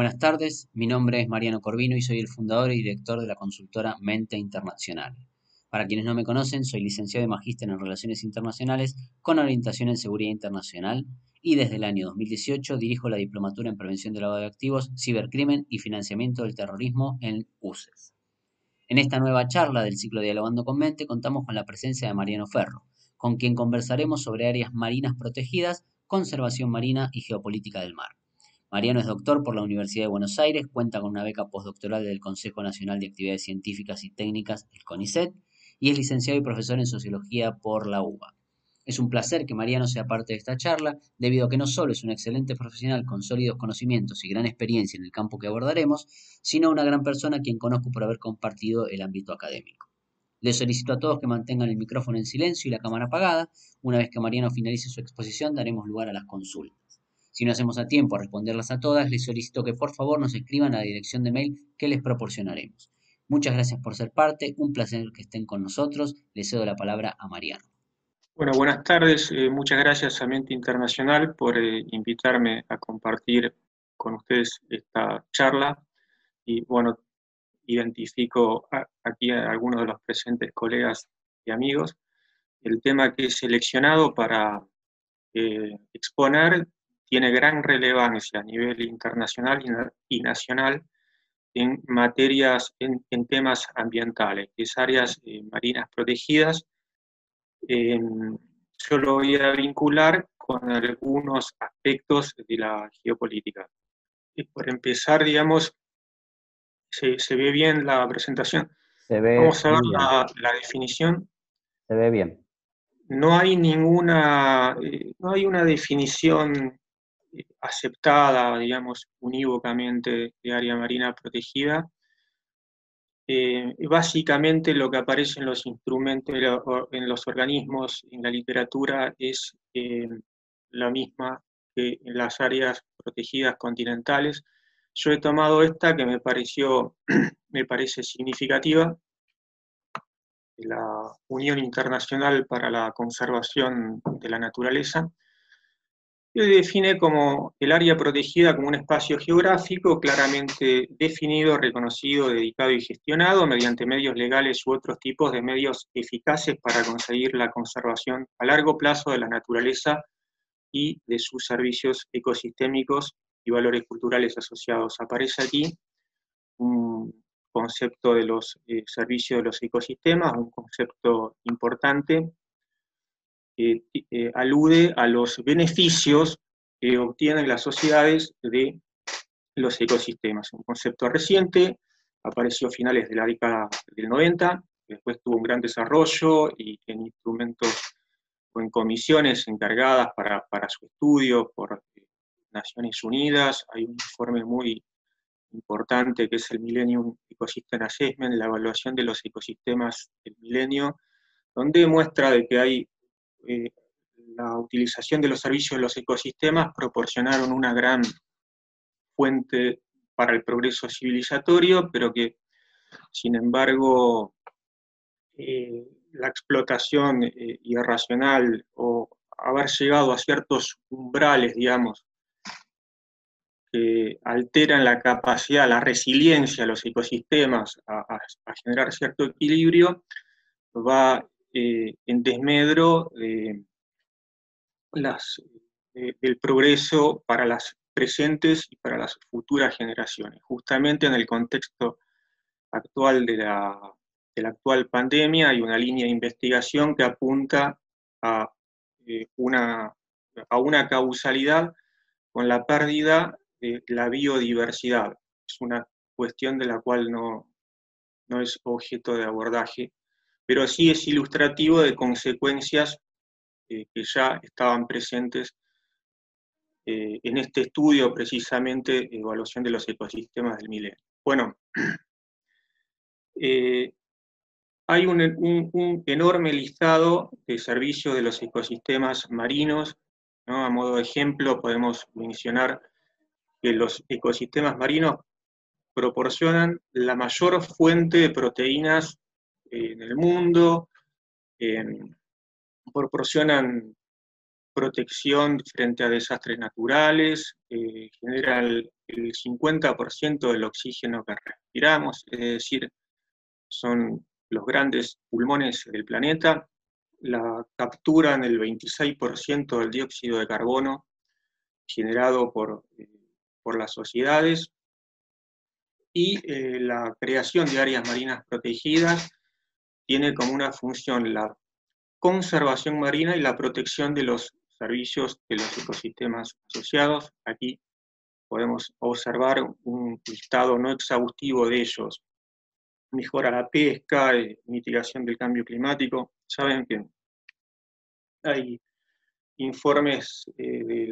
Buenas tardes, mi nombre es Mariano Corvino y soy el fundador y director de la consultora Mente Internacional. Para quienes no me conocen, soy licenciado y magíster en Relaciones Internacionales con orientación en Seguridad Internacional y desde el año 2018 dirijo la Diplomatura en Prevención del Lavado de Activos, Cibercrimen y Financiamiento del Terrorismo en UCES. En esta nueva charla del ciclo Dialogando con Mente contamos con la presencia de Mariano Ferro, con quien conversaremos sobre áreas marinas protegidas, conservación marina y geopolítica del mar. Mariano es doctor por la Universidad de Buenos Aires, cuenta con una beca postdoctoral del Consejo Nacional de Actividades Científicas y Técnicas, el CONICET, y es licenciado y profesor en Sociología por la UBA. Es un placer que Mariano sea parte de esta charla, debido a que no solo es un excelente profesional con sólidos conocimientos y gran experiencia en el campo que abordaremos, sino una gran persona a quien conozco por haber compartido el ámbito académico. Les solicito a todos que mantengan el micrófono en silencio y la cámara apagada. Una vez que Mariano finalice su exposición, daremos lugar a las consultas. Si no hacemos a tiempo a responderlas a todas, les solicito que por favor nos escriban a la dirección de mail que les proporcionaremos. Muchas gracias por ser parte, un placer que estén con nosotros. Les cedo la palabra a Mariano. Bueno, buenas tardes. Eh, muchas gracias a Mente Internacional por eh, invitarme a compartir con ustedes esta charla. Y bueno, identifico aquí a algunos de los presentes colegas y amigos. El tema que he seleccionado para eh, exponer tiene gran relevancia a nivel internacional y nacional en materias, en, temas ambientales, es áreas eh, marinas protegidas. Em, yo lo voy a vincular con algunos aspectos de la geopolítica. Y por empezar, digamos, se, se ve bien la presentación. Se ve Vamos a ver la, la, definición. Se ve bien. No hay ninguna, eh, no hay una definición aceptada, digamos, unívocamente de área marina protegida. Eh, básicamente lo que aparece en los instrumentos, en los organismos, en la literatura, es eh, la misma que en las áreas protegidas continentales. Yo he tomado esta que me pareció, me parece significativa, la Unión Internacional para la Conservación de la Naturaleza, y define como el área protegida como un espacio geográfico claramente definido, reconocido, dedicado y gestionado mediante medios legales u otros tipos de medios eficaces para conseguir la conservación a largo plazo de la naturaleza y de sus servicios ecosistémicos y valores culturales asociados. Aparece aquí un concepto de los eh, servicios de los ecosistemas, un concepto importante eh, alude a los beneficios que obtienen las sociedades de los ecosistemas. Un concepto reciente, apareció a finales de la década del 90, después tuvo un gran desarrollo y en instrumentos o en comisiones encargadas para, su estudio por eh, Naciones Unidas. Hay un informe muy importante que es el Millennium Ecosystem Assessment, la evaluación de los ecosistemas del milenio, donde muestra de que hay eh, la utilización de los servicios de los ecosistemas proporcionaron una gran fuente para el progreso civilizatorio, pero que, sin embargo, eh, la explotación eh, irracional o haber llegado a ciertos umbrales, digamos, que alteran la capacidad, la resiliencia de los ecosistemas a, a generar cierto equilibrio, va eh, en desmedro de las, del progreso para las presentes y para las futuras generaciones. Justamente en el contexto actual de la, actual pandemia hay una línea de investigación que apunta a, eh, una, a una causalidad con la pérdida de la biodiversidad. Es una cuestión de la cual no, no es objeto de abordaje pero sí es ilustrativo de consecuencias eh, que ya estaban presentes eh, en este estudio, precisamente, evaluación de los ecosistemas del milenio. Bueno, eh, hay un, enorme listado de servicios de los ecosistemas marinos. A modo de ejemplo, podemos mencionar que los ecosistemas marinos proporcionan la mayor fuente de proteínas en el mundo, proporcionan protección frente a desastres naturales, eh, generan el 50% del oxígeno que respiramos, es decir, son los grandes pulmones del planeta, la capturan el 26% del dióxido de carbono generado por, eh, por las sociedades y eh, la creación de áreas marinas protegidas tiene como una función la conservación marina y la protección de los servicios de los ecosistemas asociados. Aquí podemos observar un listado no exhaustivo de ellos. Mejora la pesca, eh, mitigación del cambio climático. Saben que hay informes eh,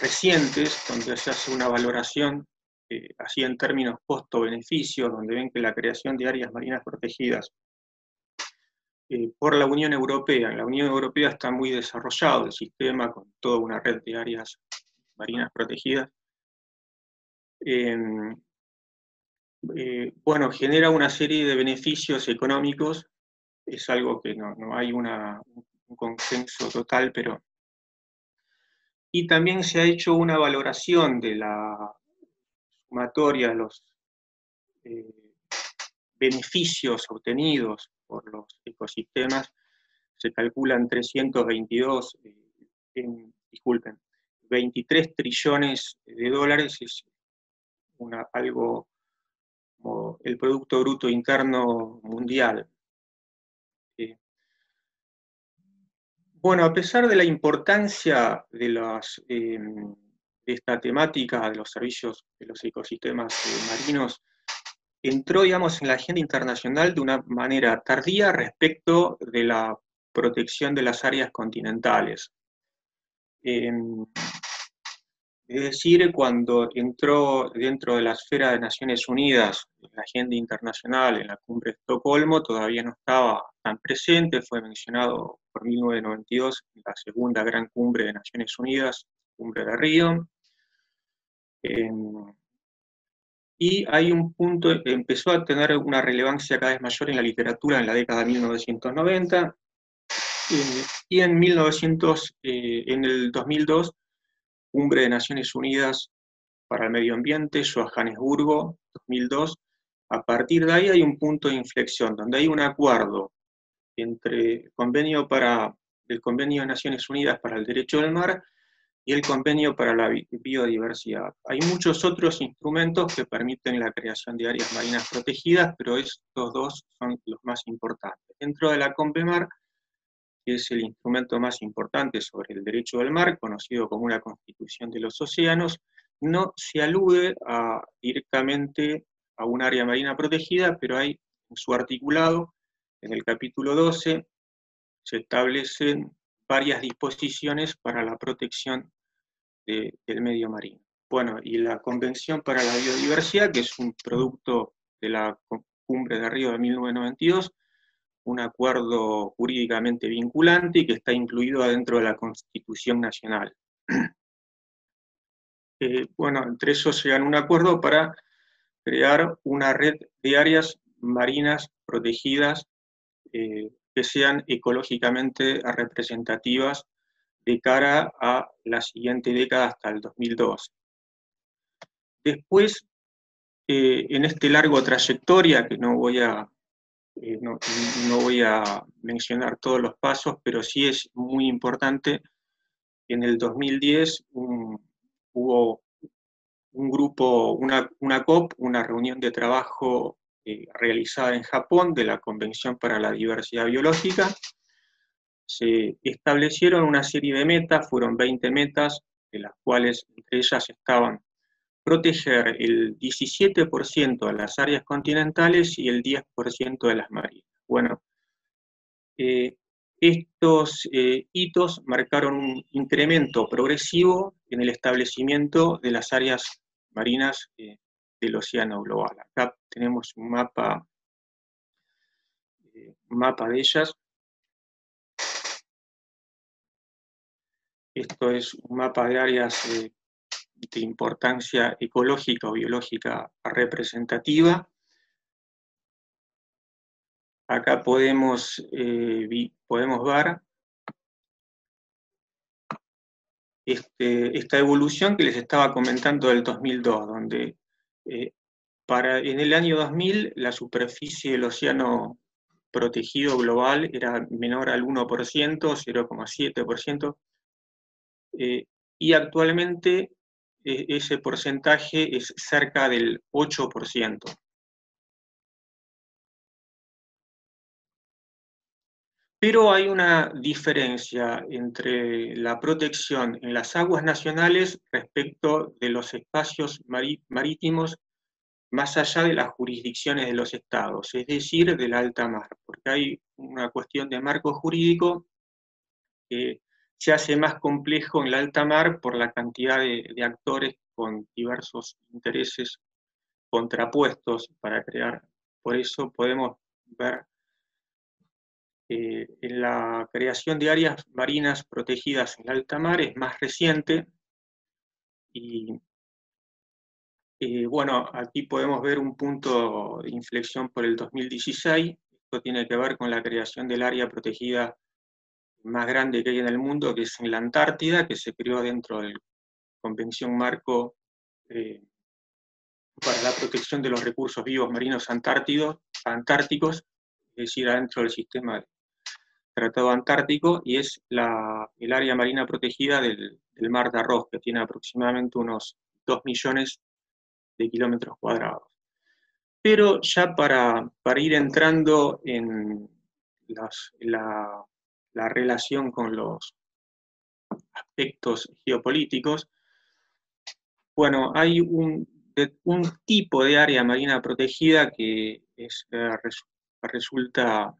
recientes donde se hace una valoración eh, así en términos costo-beneficio, donde ven que la creación de áreas marinas protegidas eh, por la Unión Europea, en la Unión Europea está muy desarrollado el sistema con toda una red de áreas marinas protegidas. Em, bueno, genera una serie de beneficios económicos, es algo que no, no hay un consenso total, pero... Y también se ha hecho una valoración de la sumatoria, los eh, beneficios obtenidos por los ecosistemas, se calculan 322, eh, disculpen, 23 trillones de dólares, es una, algo como el Producto Bruto Interno Mundial. Bueno, a pesar de la importancia de, em, esta temática de los servicios de los ecosistemas eh, marinos, entró, digamos, en la agenda internacional de una manera tardía respecto de la protección de las áreas continentales. Em, es decir, cuando entró dentro de la esfera de Naciones Unidas, la agenda internacional, en la cumbre de Estocolmo, todavía no estaba tan presente, fue mencionado por 1992 en la segunda gran cumbre de Naciones Unidas, cumbre de Río. Em, y hay un punto, empezó a tener una relevancia cada vez mayor en la literatura en la década de 1990, y en, 1900, eh, en el 2002 Cumbre de Naciones Unidas para el Medio Ambiente, Johannesburgo, 2002. A partir de ahí hay un punto de inflexión, donde hay un acuerdo entre convenio, para, el convenio de Naciones Unidas para el Derecho del Mar y el convenio para la biodiversidad. Hay muchos otros instrumentos que permiten la creación de áreas marinas protegidas, pero estos dos son los más importantes. Dentro de la CONVEMAR que es el instrumento más importante sobre el derecho del mar, conocido como una constitución de los océanos, no se alude directamente a un área marina protegida, pero hay su articulado, en el capítulo 12, se establecen varias disposiciones para la protección del medio marino. Bueno, y la Convención para la Biodiversidad, que es un producto de la Cumbre de Río de 1992, un acuerdo jurídicamente vinculante y que está incluido dentro de la Constitución Nacional. Eh, bueno, entre esos llegan un acuerdo para crear una red de áreas marinas protegidas eh, que sean ecológicamente representativas de cara a la siguiente década hasta el 2002. Después, eh, en este largo trayectoria, que no voy a eh, no, voy a mencionar todos los pasos, pero sí es muy importante. En el 2010 hubo un grupo, una, COP, una reunión de trabajo eh, realizada en Japón de la Convención para la Diversidad Biológica. Se establecieron una serie de metas, fueron 20 metas, de las cuales entre ellas estaban proteger el 17% de las áreas continentales y el 10% de las marinas. Bueno, eh, estos eh, hitos marcaron un incremento progresivo en el establecimiento de las áreas marinas del océano global. Acá tenemos un mapa, un mapa de ellas. Esto es un mapa de áreas de importancia ecológica o biológica representativa. Acá podemos, eh, podemos ver este, esta evolución que les estaba comentando del 2002, donde eh, para, en el año 2000 la superficie del océano protegido global era menor al 1%, 0,7%, eh, y actualmente eh, ese porcentaje es cerca del 8%. Pero hay una diferencia entre la protección en las aguas nacionales respecto de los espacios marítimos más allá de las jurisdicciones de los estados, es decir, del alta mar, porque hay una cuestión de marco jurídico que se hace más complejo en el alta mar por la cantidad de, actores con diversos intereses contrapuestos para crear. Por eso podemos ver eh, la creación de áreas marinas protegidas en alta mar es más reciente y eh, bueno, aquí podemos ver un punto de inflexión por el 2016. Esto tiene que ver con la creación del área protegida más grande que hay en el mundo, que es en la Antártida, que se creó dentro de la Convención Marco eh, para la protección de los recursos vivos marinos antárticos, es decir, adentro del sistema Tratado Antártico, y es el área marina protegida del, Mar de Arroz, que tiene aproximadamente unos 2 millones de kilómetros cuadrados. Pero ya para, para ir entrando en la, relación con los aspectos geopolíticos, bueno, hay un, un tipo de área marina protegida que es, eh, resulta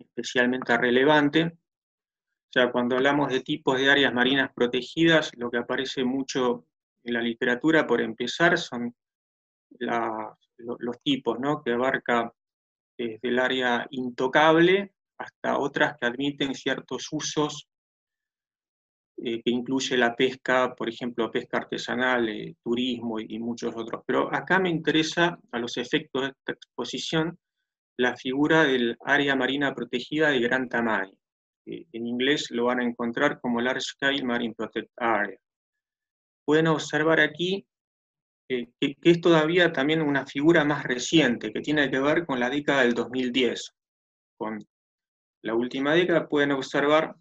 especialmente relevante. O sea, cuando hablamos de tipos de áreas marinas protegidas, lo que aparece mucho en la literatura, por empezar, son los tipos, ¿no? que abarca desde el área intocable hasta otras que admiten ciertos usos eh, que incluye la pesca, por ejemplo, pesca artesanal, eh, turismo y, muchos otros. Pero acá me interesa, a los efectos de esta exposición, la figura del área marina protegida de gran tamaño. en inglés lo van a encontrar como Large Scale Marine Protected Area pueden observar aquí que, es todavía también una figura más reciente, que tiene que ver con la década del 2010. Con la última década pueden observar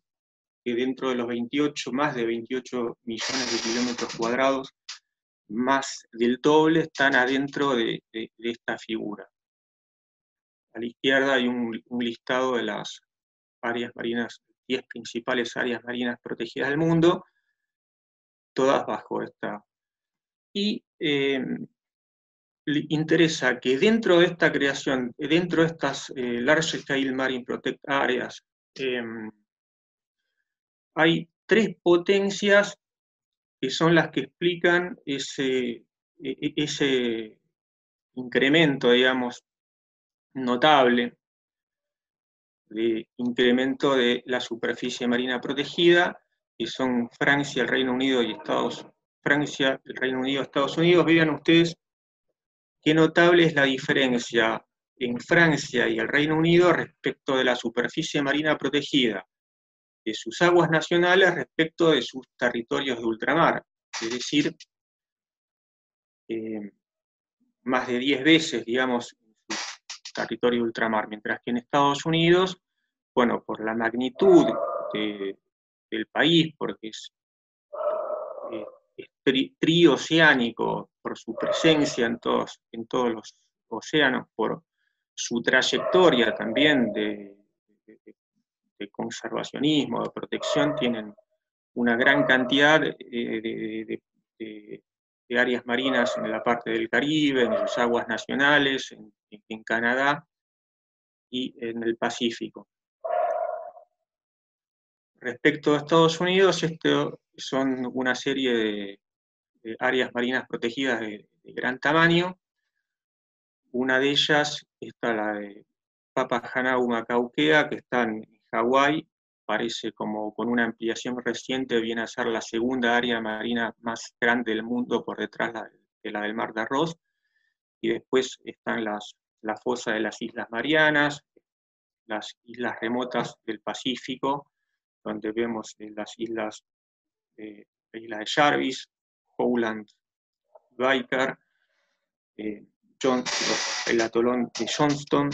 que dentro de los 28, más de 28 millones de kilómetros cuadrados, más del doble están adentro de, esta figura. A la izquierda hay un, listado de las áreas marinas, 10 principales áreas marinas protegidas del mundo, todas bajo esta. Y eh, interesa que dentro de esta creación, dentro de estas eh, Large Scale Marine Protect Areas, eh, hay tres potencias que son las que explican ese, e, e, ese incremento, digamos, notable de incremento de la superficie marina protegida que son Francia, el Reino Unido y Estados Francia, el Reino Unido, Estados Unidos, vean ustedes qué notable es la diferencia en Francia y el Reino Unido respecto de la superficie marina protegida, de sus aguas nacionales respecto de sus territorios de ultramar, es decir, eh, más de 10 veces, digamos, territorio ultramar, mientras que en Estados Unidos, bueno, por la magnitud de, del país, porque es, eh, trioceánico por su presencia en todos, en todos los océanos, por su trayectoria también de, conservacionismo, de protección, tienen una gran cantidad de, áreas marinas en la parte del Caribe, en sus aguas nacionales, en Canadá y en el Pacífico. Respecto a Estados Unidos, esto son una serie de, áreas marinas protegidas de, gran tamaño. Una de ellas está la de Papahanau'u Macaukea, que está en Hawái, parece como con una ampliación reciente, viene a ser la segunda área marina más grande del mundo por detrás de la del Mar de Arroz. Y después están las, la fosa de las Islas Marianas, las islas remotas del Pacífico, donde vemos las islas la isla de Jarvis, Howland, Baikar, el atolón de Johnston,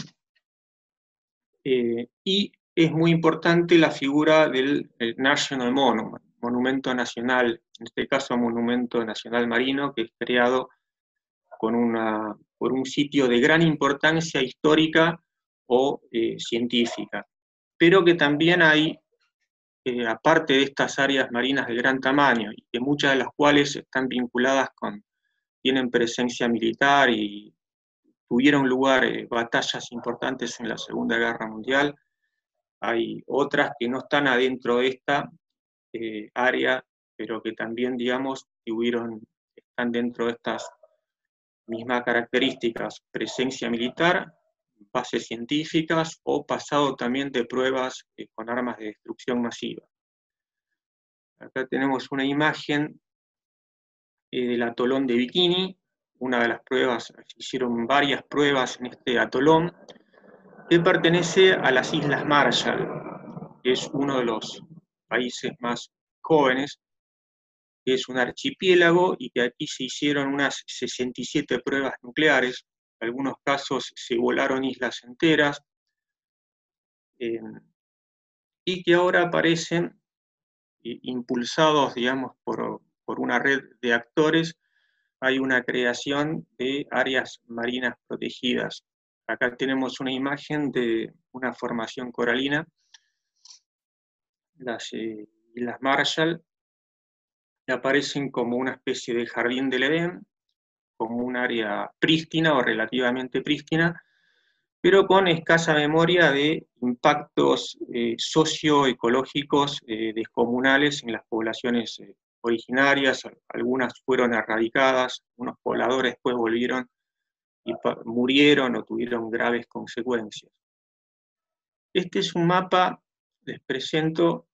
y es muy importante la figura del National Monument, monumento nacional, en este caso monumento nacional marino, que es creado con una, por un sitio de gran importancia histórica o eh, científica, pero que también hay, eh, aparte de estas áreas marinas de gran tamaño, y que muchas de las cuales están vinculadas con, tienen presencia militar y tuvieron lugar eh, batallas importantes en la Segunda Guerra Mundial, hay otras que no están adentro de esta área, pero que también, digamos, tuvieron, están dentro de estas mismas características, presencia militar, bases científicas o pasado también de pruebas eh, con armas de destrucción masiva. Acá tenemos una imagen eh, del atolón de Bikini, una de las pruebas, se hicieron varias pruebas en este atolón, que pertenece a las Islas Marshall, que es uno de los países más jóvenes que es un archipiélago y que aquí se hicieron unas 67 pruebas nucleares, en algunos casos se volaron islas enteras, eh, y que ahora aparecen eh, impulsados, digamos, por, por una red de actores, hay una creación de áreas marinas protegidas. Acá tenemos una imagen de una formación coralina, las eh, Marshall, aparecen como una especie de jardín del Edén, como un área prístina o relativamente prístina, pero con escasa memoria de impactos eh, socioecológicos eh, descomunales en las poblaciones originarias, algunas fueron erradicadas, unos pobladores después volvieron y murieron o tuvieron graves consecuencias. Este es un mapa, les presento,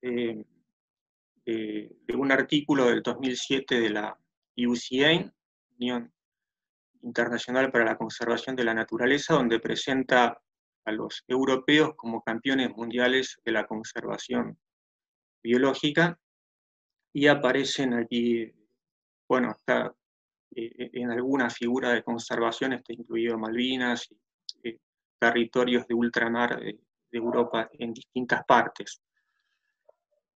de, un artículo del 2007 de la UCA, Unión Internacional para la Conservación de la Naturaleza, donde presenta a los europeos como campeones mundiales de la conservación biológica y aparecen allí, bueno, está eh, en alguna figura de conservación, está incluido Malvinas y eh, territorios de ultramar de Europa en distintas partes.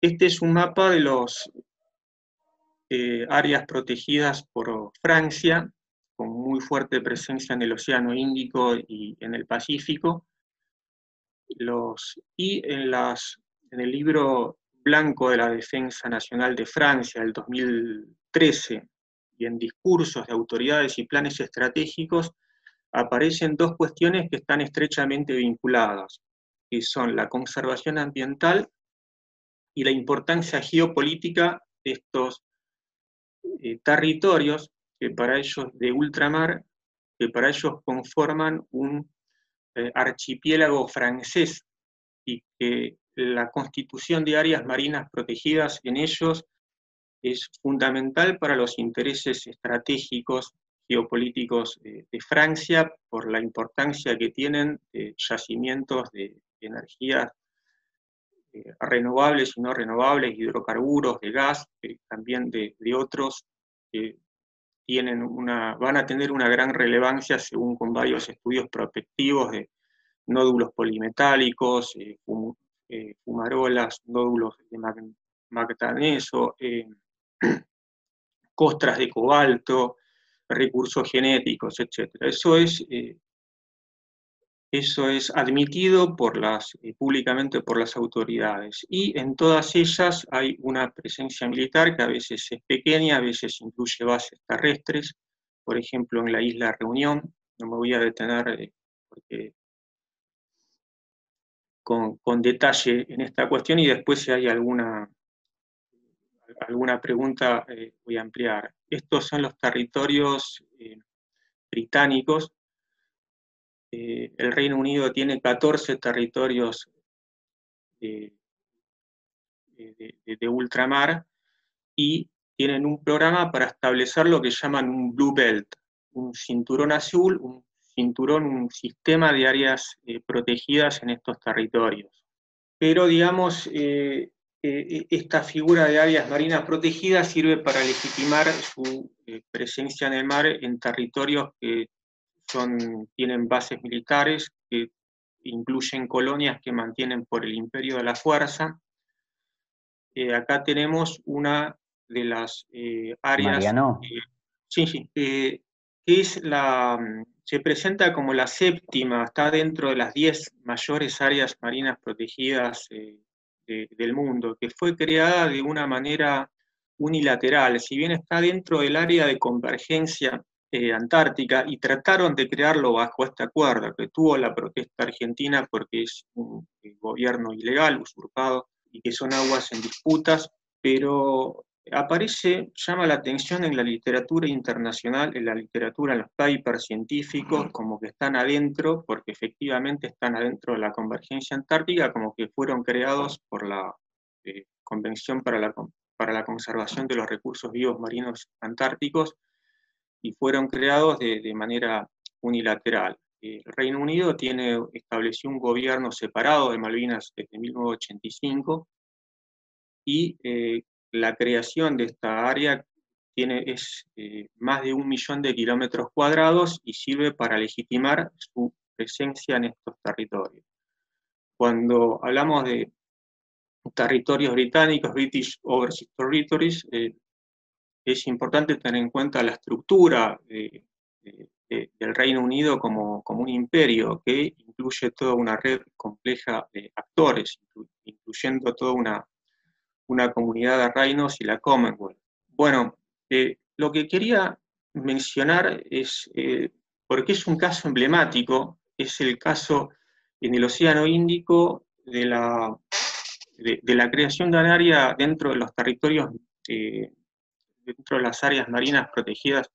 Este es un mapa de las eh, áreas protegidas por Francia, con muy fuerte presencia en el Océano Índico y en el Pacífico. Y en el libro blanco de la Defensa Nacional de Francia del 2013 y en discursos de autoridades y planes estratégicos aparecen dos cuestiones que están estrechamente vinculadas, que son la conservación ambiental y la importancia geopolítica de estos eh, territorios que para ellos de ultramar, que para ellos conforman un eh, archipiélago francés y que la constitución de áreas marinas protegidas en ellos es fundamental para los intereses estratégicos geopolíticos de, Francia por la importancia que tienen yacimientos de, energías eh, renovables y no renovables, hidrocarburos, de gas, también de, otros que tienen una, van a tener una gran relevancia según con varios estudios prospectivos de nódulos polimetálicos, eh, eh, fumarolas, nódulos de magneso, costras de cobalto, recursos genéticos, etc. Eso es eso es admitido por las, eh, públicamente por las autoridades. Y en todas ellas hay una presencia militar que a veces es pequeña, a veces incluye bases terrestres. Por ejemplo, en la isla Reunión, no me voy a detener eh, con, detalle en esta cuestión y después si hay alguna, alguna pregunta eh, voy a ampliar. Estos son los territorios británicos eh, el Reino Unido tiene 14 territorios de, ultramar y tienen un programa para establecer lo que llaman un Blue Belt, un cinturón azul, un cinturón, un sistema de áreas eh, protegidas en estos territorios. Pero, digamos, eh, eh, esta figura de áreas marinas protegidas sirve para legitimar su eh, presencia en el mar en territorios que son, tienen bases militares, que incluyen colonias que mantienen por el imperio de la fuerza. Eh, acá tenemos una de las áreas... Mariano. sí, sí, que es la, se presenta como la séptima, está dentro de las diez mayores áreas marinas protegidas del mundo, que fue creada de una manera unilateral, si bien está dentro del área de convergencia eh, antártica y trataron de crearlo bajo este acuerdo, que tuvo la protesta argentina porque es un gobierno ilegal, usurpado, y que son aguas en disputas, pero aparece, llama la atención en la literatura internacional, en la literatura, en los papers científicos, como que están adentro, porque efectivamente están adentro de la convergencia antártica, como que fueron creados por la eh, Convención para la, para la Conservación de los Recursos Vivos Marinos Antárticos, y fueron creados de, manera unilateral. El Reino Unido tiene, estableció un gobierno separado de Malvinas desde 1985, y eh, la creación de esta área tiene, es eh, más de un millón de kilómetros cuadrados y sirve para legitimar su presencia en estos territorios. Cuando hablamos de territorios británicos, British Overseas Territories, eh, es importante tener en cuenta la estructura del Reino Unido como, como, un imperio que incluye toda una red compleja de actores, incluyendo toda una una comunidad de reinos y la Commonwealth. Bueno, eh, lo que quería mencionar es, eh, porque es un caso emblemático, es el caso en el Océano Índico de la, de, la creación de un área dentro de los territorios, eh, dentro de las áreas marinas protegidas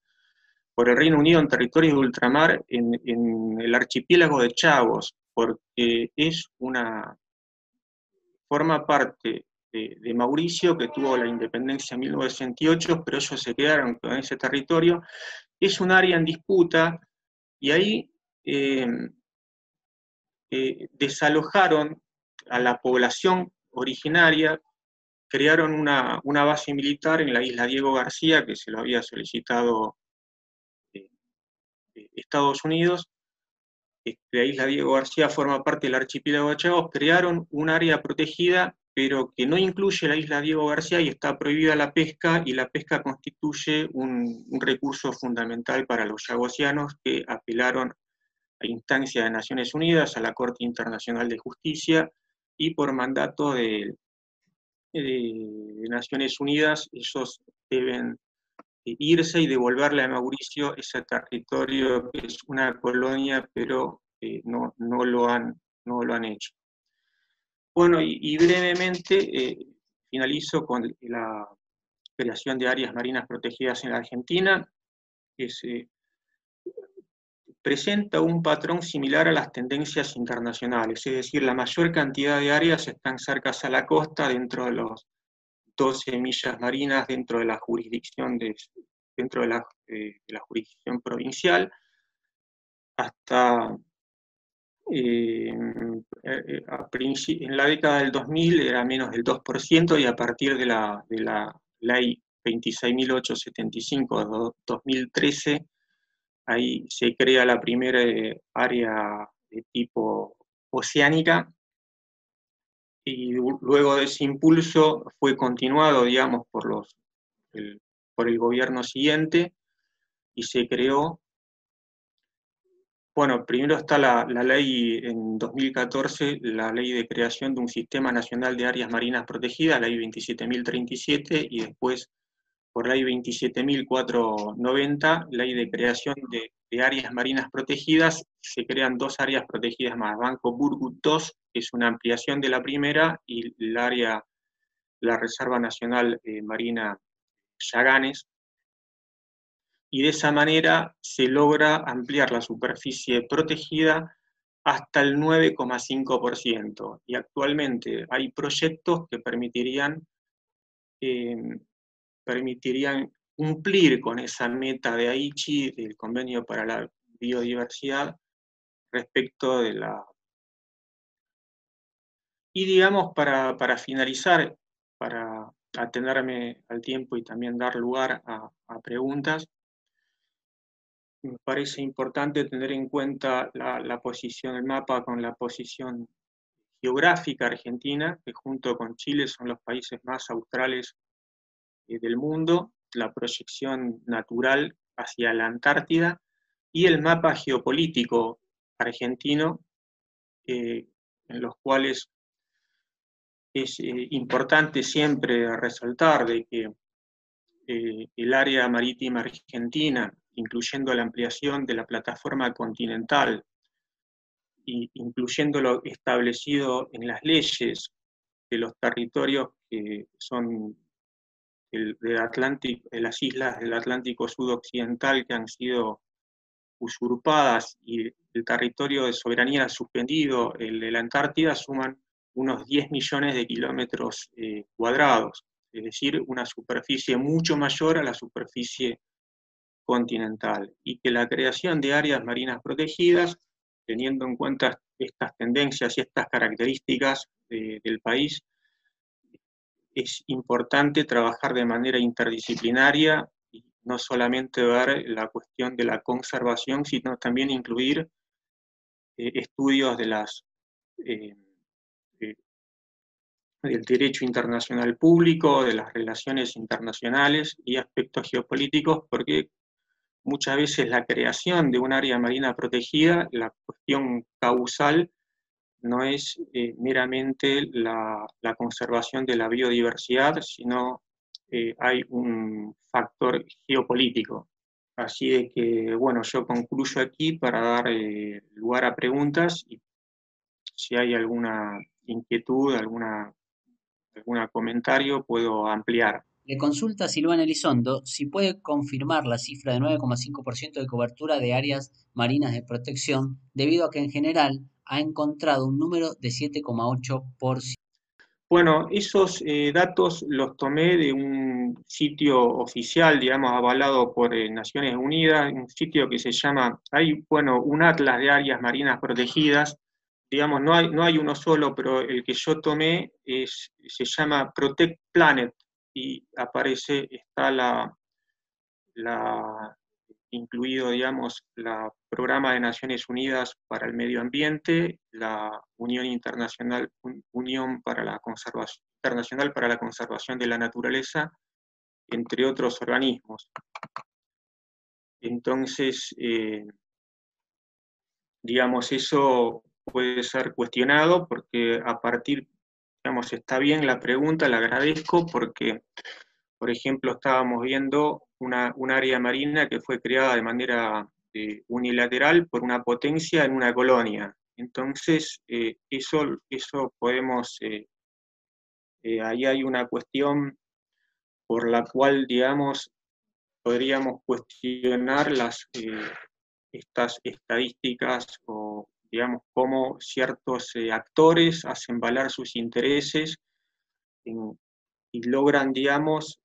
por el Reino Unido en territorios de ultramar en, en el archipiélago de Chagos, porque es una, forma parte de, Mauricio, que tuvo la independencia en 1968, pero ellos se quedaron con ese territorio. Es un área en disputa y ahí eh, eh, desalojaron a la población originaria, crearon una, base militar en la isla Diego García, que se lo había solicitado eh, Estados Unidos, la isla Diego García forma parte del archipiélago de Chagos, crearon un área protegida pero que no incluye la isla Diego García y está prohibida la pesca y la pesca constituye un, recurso fundamental para los yagosianos que apelaron a instancia de Naciones Unidas, a la Corte Internacional de Justicia y por mandato de, Naciones Unidas ellos deben irse y devolverle a Mauricio ese territorio que es una colonia, pero eh, no, no, lo han, no lo han hecho. Bueno, y, brevemente eh, finalizo con la creación de áreas marinas protegidas en la Argentina, que se presenta un patrón similar a las tendencias internacionales, es decir, la mayor cantidad de áreas están cerca a la costa, dentro de los 12 millas marinas, dentro de la jurisdicción, de, dentro de la, eh, de la jurisdicción provincial, hasta eh, eh, en la década del 2000 era menos del 2% y a partir de la, ley 26.875 de 2013, ahí se crea la primera eh, área de tipo oceánica. Y luego de ese impulso fue continuado, digamos, por, por el gobierno siguiente y se creó bueno, primero está la, ley en 2014, la ley de creación de un Sistema Nacional de Áreas Marinas Protegidas, la ley 27.037, y después por ley 27.490, ley de creación de, áreas marinas protegidas, se crean dos áreas protegidas más, Banco Burgut 2, que es una ampliación de la primera, y el área, la Reserva Nacional eh, Marina Yaganes, y de esa manera se logra ampliar la superficie protegida hasta el 9,5%. Y actualmente hay proyectos que permitirían, em, permitirían cumplir con esa meta de Aichi, del Convenio para la Biodiversidad, respecto de la... Y digamos, para, para finalizar para atenderme al tiempo y también dar lugar a, preguntas. Me parece importante tener en cuenta la, posición del mapa con la posición geográfica argentina, que junto con Chile son los países más australes eh, del mundo, la proyección natural hacia la Antártida y el mapa geopolítico argentino, eh, en los cuales es eh, importante siempre resaltar de que el área marítima argentina, incluyendo la ampliación de la plataforma continental, y incluyendo lo establecido en las leyes de los territorios que son del Atlántico, de las islas del Atlántico sudoccidental que han sido usurpadas y el territorio de soberanía suspendido, el de la Antártida, suman unos 10 millones de kilómetros eh, cuadrados, es decir, una superficie mucho mayor a la superficie continental, y que la creación de áreas marinas protegidas, teniendo en cuenta estas tendencias y estas características del país, es importante trabajar de manera interdisciplinaria y no solamente ver la cuestión de la conservación, sino también incluir eh, estudios de las eh, del derecho internacional público, de las relaciones internacionales y aspectos geopolíticos, porque muchas veces la creación de un área marina protegida, la cuestión causal, no es eh, meramente la, conservación de la biodiversidad, sino eh, hay un factor geopolítico. Así de que, bueno, yo concluyo aquí para dar eh, lugar a preguntas y si hay alguna inquietud, alguna algún comentario puedo ampliar. Le consulta Silvana Elizondo si puede confirmar la cifra de 9,5% de cobertura de áreas marinas de protección, debido a que en general ha encontrado un número de 7,8%. Bueno, esos eh, datos los tomé de un sitio oficial, digamos, avalado por eh, Naciones Unidas, un sitio que se llama, hay, bueno, un atlas de áreas marinas protegidas, digamos, no hay, no hay uno solo, pero el que yo tomé se llama Protect Planet y aparece, está la, incluido, digamos, la Programa de Naciones Unidas para el Medio Ambiente, la Unión Internacional, Unión para la Conservación, Internacional para la Conservación de la Naturaleza, entre otros organismos. Entonces, eh, digamos, eso puede ser cuestionado porque a partir, digamos, está bien la pregunta, la agradezco porque, por ejemplo, estábamos viendo una, un área marina que fue creada de manera eh, unilateral por una potencia en una colonia. Entonces, eh, eso, eso podemos, eh, ahí hay una cuestión por la cual, digamos, podríamos cuestionar las, estas estadísticas o digamos, cómo ciertos eh, actores hacen valer sus intereses y logran, digamos,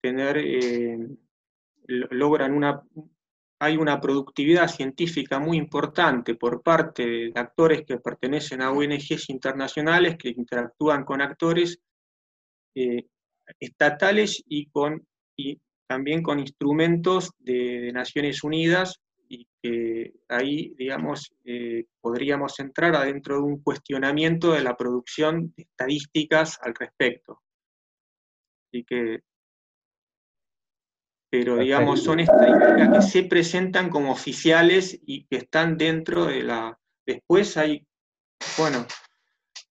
tener, eh, logran una, hay una productividad científica muy importante por parte de actores que pertenecen a ONGs internacionales que interactúan con actores eh, estatales y, con, y también con instrumentos de Naciones Unidas y que ahí, digamos, eh, podríamos entrar adentro de un cuestionamiento de la producción de estadísticas al respecto. Así que, pero digamos, son estadísticas que se presentan como oficiales y que están dentro de la... Después hay, bueno,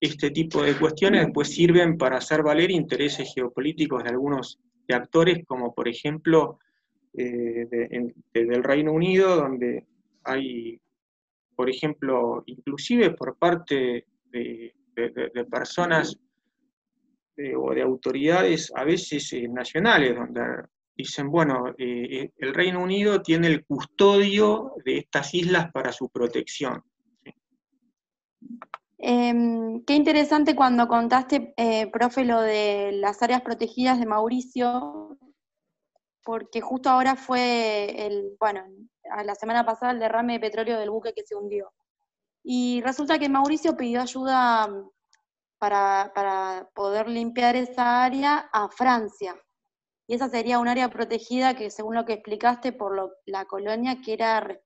este tipo de cuestiones después sirven para hacer valer intereses geopolíticos de algunos de actores, como por ejemplo eh, del Reino Unido, donde hay, por ejemplo, inclusive por parte de, personas o de autoridades a veces eh, nacionales, donde dicen, bueno, eh, el Reino Unido tiene el custodio de estas islas para su protección. Em, qué interesante cuando contaste, profe, lo de las áreas protegidas de Mauricio, porque justo ahora fue el, bueno, la semana pasada el derrame de petróleo del buque que se hundió. Y resulta que Mauricio pidió ayuda para, para poder limpiar esa área a Francia. Y esa sería un área protegida que, según lo que explicaste, por lo, la colonia que era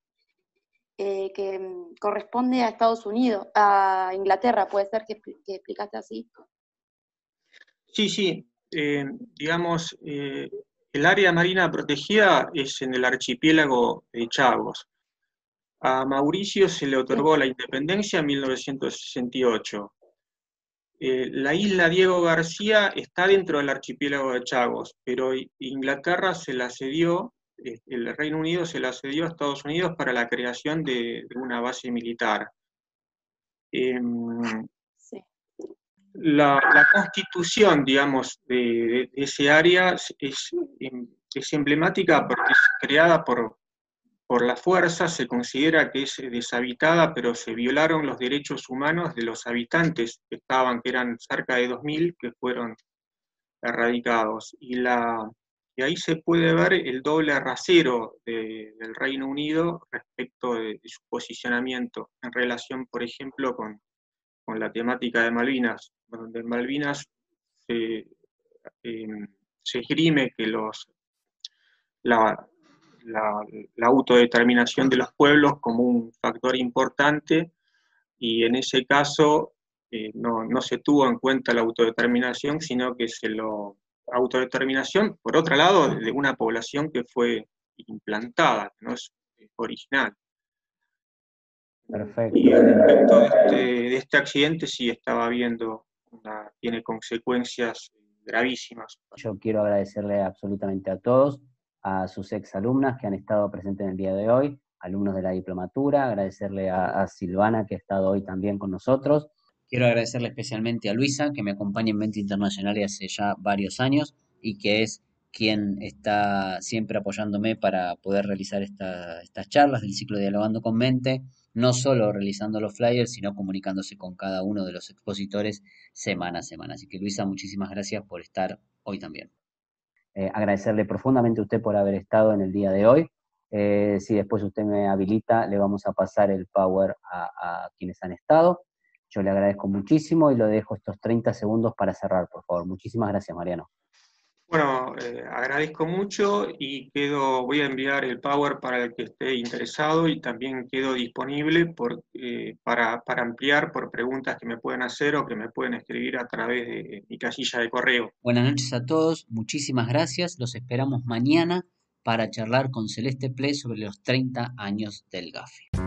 eh, que mm, corresponde a Estados Unidos, a Inglaterra, puede ser que, explicaste así. Sí, sí. Eh, digamos, eh, el área marina protegida es en el archipiélago de Chagos. A Mauricio se le otorgó la independencia en 1968. Eh, la isla Diego García está dentro del archipiélago de Chagos, pero Inglaterra se la cedió, eh, el Reino Unido se la cedió a Estados Unidos para la creación de, una base militar. Em, la, constitución, digamos, de, ese área es, es emblemática porque es creada por, por la fuerza se considera que es deshabitada, pero se violaron los derechos humanos de los habitantes que estaban, que eran cerca de 2.000, que fueron erradicados. Y, la, y ahí se puede ver el doble rasero del Reino Unido respecto de, su posicionamiento en relación, por ejemplo, con, con la temática de Malvinas, donde en Malvinas se, eh, esgrime que los, la, la, autodeterminación de los pueblos como un factor importante y en ese caso eh, no, se tuvo en cuenta la autodeterminación, sino que se lo autodeterminación, por otro lado, de una población que fue implantada, que no es original. Perfecto. Y el efecto este, de este, accidente sí estaba viendo, tiene consecuencias gravísimas. Yo quiero agradecerle absolutamente a todos a sus exalumnas que han estado presentes en el día de hoy, alumnos de la diplomatura, agradecerle a, Silvana que ha estado hoy también con nosotros. Quiero agradecerle especialmente a Luisa, que me acompaña en Mente Internacional hace ya varios años y que es quien está siempre apoyándome para poder realizar estas charlas del ciclo Dialogando con Mente, no solo realizando los flyers, sino comunicándose con cada uno de los expositores semana a semana. Así que Luisa, muchísimas gracias por estar hoy también. Eh, agradecerle profundamente a usted por haber estado en el día de hoy. Eh, si después usted me habilita, le vamos a pasar el power a, quienes han estado. Yo le agradezco muchísimo y lo dejo estos 30 segundos para cerrar, por favor. Muchísimas gracias, Mariano. Bueno, eh, agradezco mucho y quedo, voy a enviar el Power para el que esté interesado y también quedo disponible eh, para, ampliar por preguntas que me pueden hacer o que me pueden escribir a través de mi casilla de correo. Buenas noches a todos, muchísimas gracias. Los esperamos mañana para charlar con Celeste Play sobre los 30 años del GAFI.